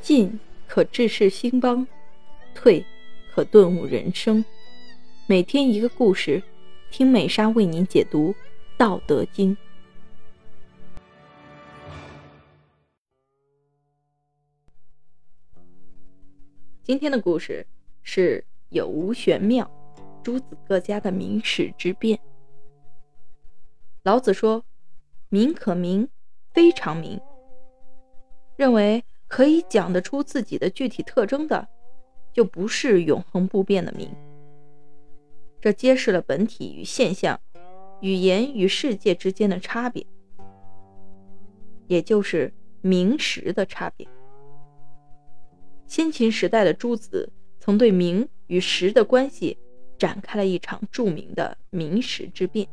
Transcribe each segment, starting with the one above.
进可治世兴邦，退可顿悟人生。每天一个故事，听美莎为您解读《道德经》。今天的故事是有无玄妙，诸子各家的明史之辩。老子说：“名可名，非常名。”认为可以讲得出自己的具体特征的，就不是永恒不变的名。这揭示了本体与现象、语言与世界之间的差别，也就是名实的差别。先秦时代的诸子曾对名与实的关系展开了一场著名的名实之辩，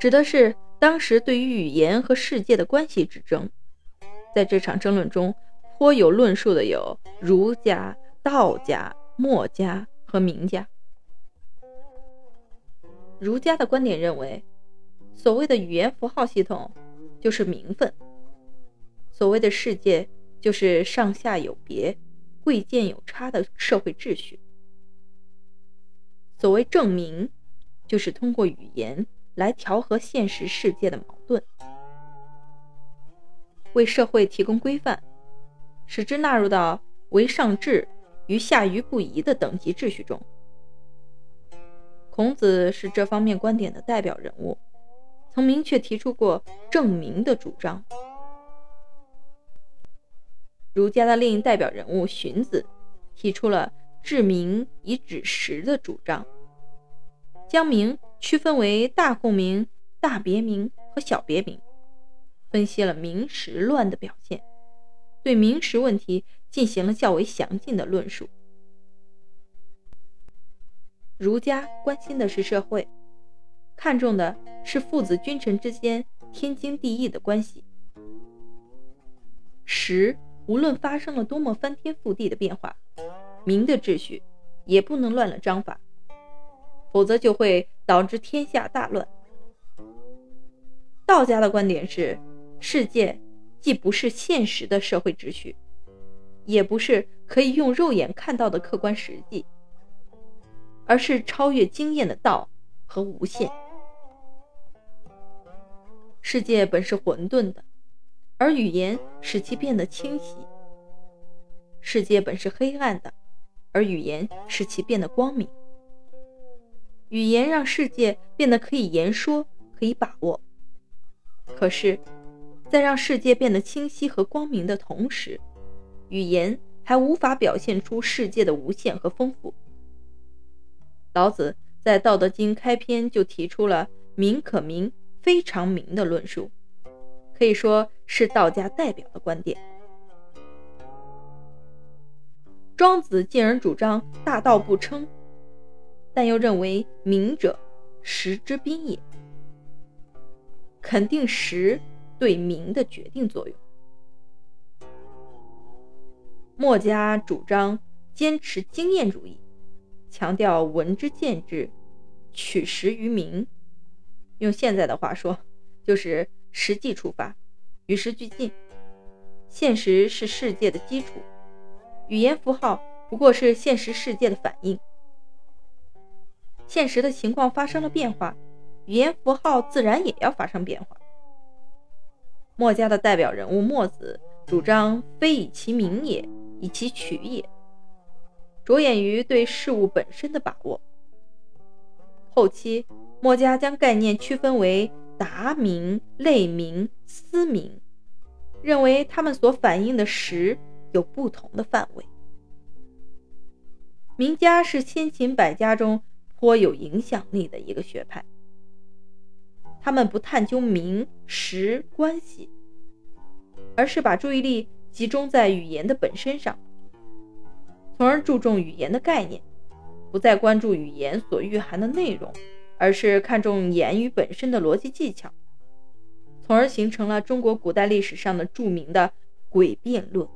指的是。当时对于语言和世界的关系之争，在这场争论中颇有论述的有儒家、道家、墨家和名家。儒家的观点认为，所谓的语言符号系统就是名分，所谓的世界就是上下有别、贵贱有差的社会秩序。所谓证明，就是通过语言。来调和现实世界的矛盾，为社会提供规范，使之纳入到为上治与下愚不移的等级秩序中。孔子是这方面观点的代表人物，曾明确提出过正名的主张。儒家的另一代表人物荀子，提出了治名以指实的主张，将名。区分为大共鸣、大别名和小别名，分析了名实乱的表现，对名实问题进行了较为详尽的论述。儒家关心的是社会，看重的是父子君臣之间天经地义的关系。实无论发生了多么翻天覆地的变化，名的秩序也不能乱了章法。否则就会导致天下大乱。道家的观点是，世界既不是现实的社会秩序，也不是可以用肉眼看到的客观实际，而是超越经验的道和无限。世界本是混沌的，而语言使其变得清晰；世界本是黑暗的，而语言使其变得光明。语言让世界变得可以言说、可以把握，可是，在让世界变得清晰和光明的同时，语言还无法表现出世界的无限和丰富。老子在《道德经》开篇就提出了“名可名，非常名”的论述，可以说是道家代表的观点。庄子进而主张大道不称。但又认为明者，实之宾也，肯定实对名的决定作用。墨家主张坚持经验主义，强调文之见之，取实于名。用现在的话说，就是实际出发，与时俱进。现实是世界的基础，语言符号不过是现实世界的反应。现实的情况发生了变化，语言符号自然也要发生变化。墨家的代表人物墨子主张“非以其名也，以其取也”，着眼于对事物本身的把握。后期墨家将概念区分为达名、类名、思名，认为他们所反映的实有不同的范围。名家是先秦百家中。颇有影响力的一个学派，他们不探究名实关系，而是把注意力集中在语言的本身上，从而注重语言的概念，不再关注语言所蕴含的内容，而是看重言语本身的逻辑技巧，从而形成了中国古代历史上的著名的诡辩论。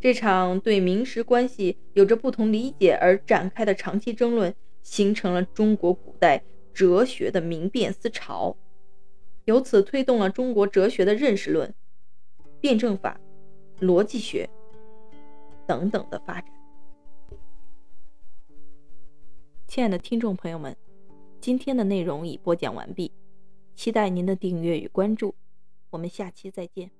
这场对名实关系有着不同理解而展开的长期争论，形成了中国古代哲学的明辨思潮，由此推动了中国哲学的认识论、辩证法、逻辑学等等的发展。亲爱的听众朋友们，今天的内容已播讲完毕，期待您的订阅与关注，我们下期再见。